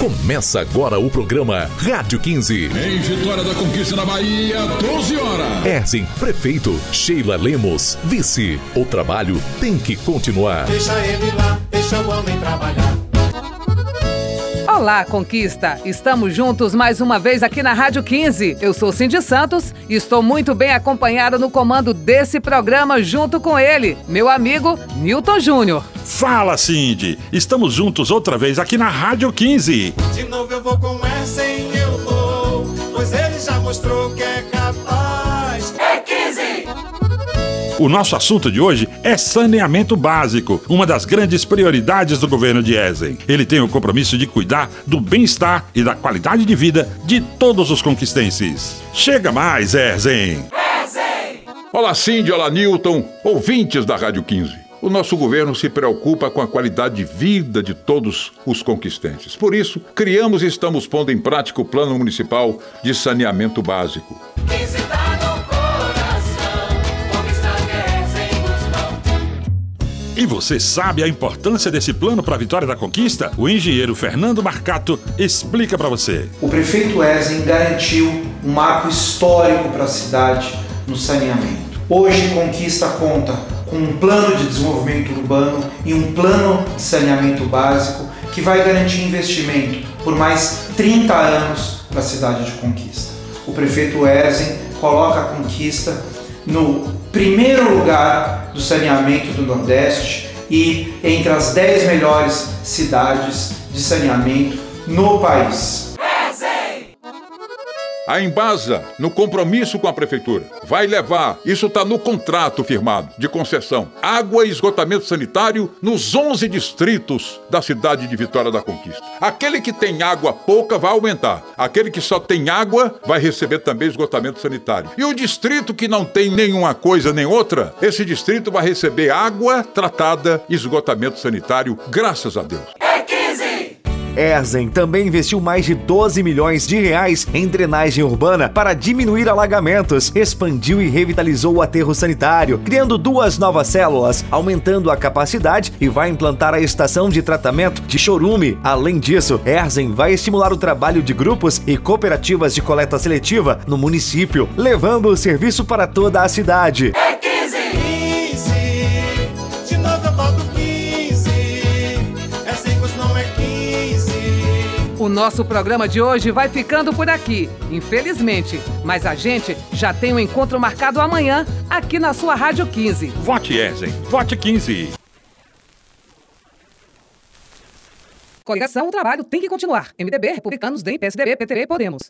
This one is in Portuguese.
Começa agora o programa Rádio 15. Em Vitória da Conquista na Bahia, 12 horas. Erzen, prefeito. Sheila Lemos, vice. O trabalho tem que continuar. Deixa ele lá, deixa o homem trabalhar. Olá, Conquista! Estamos juntos mais uma vez aqui na Rádio 15. Eu sou Cindy Santos e estou muito bem acompanhada no comando desse programa junto com ele, meu amigo Newton Júnior. Fala, Cindy! Estamos juntos outra vez aqui na Rádio 15. De novo eu vou com essa em eu vou, pois ele já mostrou que é capaz. É 15! O nosso assunto de hoje é saneamento básico, uma das grandes prioridades do governo de Ezen. Ele tem o compromisso de cuidar do bem-estar e da qualidade de vida de todos os conquistenses. Chega mais, Ezen! Olá, Cindy, olá, Newton, ouvintes da Rádio 15. O nosso governo se preocupa com a qualidade de vida de todos os conquistenses. Por isso, criamos e estamos pondo em prática o Plano Municipal de Saneamento Básico. 15 no coração, conquista quer sem Guzmão. E você sabe a importância desse plano para a vitória da conquista? O engenheiro Fernando Marcato explica para você. O prefeito Ezen garantiu um marco histórico para a cidade no saneamento. Hoje, Conquista conta com um plano de desenvolvimento urbano e um plano de saneamento básico que vai garantir investimento por mais 30 anos para a cidade de Conquista. O prefeito Ezen coloca a Conquista no primeiro lugar do saneamento do Nordeste e entre as 10 melhores cidades de saneamento no país. A Embasa, no compromisso com a prefeitura, vai levar, isso está no contrato firmado de concessão, água e esgotamento sanitário nos 11 distritos da cidade de Vitória da Conquista. Aquele que tem água pouca vai aumentar. Aquele que só tem água vai receber também esgotamento sanitário. E o distrito que não tem nenhuma coisa nem outra, esse distrito vai receber água tratada esgotamento sanitário, graças a Deus. Erzen também investiu mais de 12 milhões de reais em drenagem urbana para diminuir alagamentos, expandiu e revitalizou o aterro sanitário, criando duas novas células, aumentando a capacidade e vai implantar a estação de tratamento de chorume. Além disso, Erzen vai estimular o trabalho de grupos e cooperativas de coleta seletiva no município, levando o serviço para toda a cidade. 15, nosso programa de hoje vai ficando por aqui, infelizmente. Mas a gente já tem um encontro marcado amanhã aqui na sua Rádio 15. Vote Ezen, vote 15. Coligação, o trabalho tem que continuar. MDB, Republicanos, DEM, PSDB, PTB e Podemos.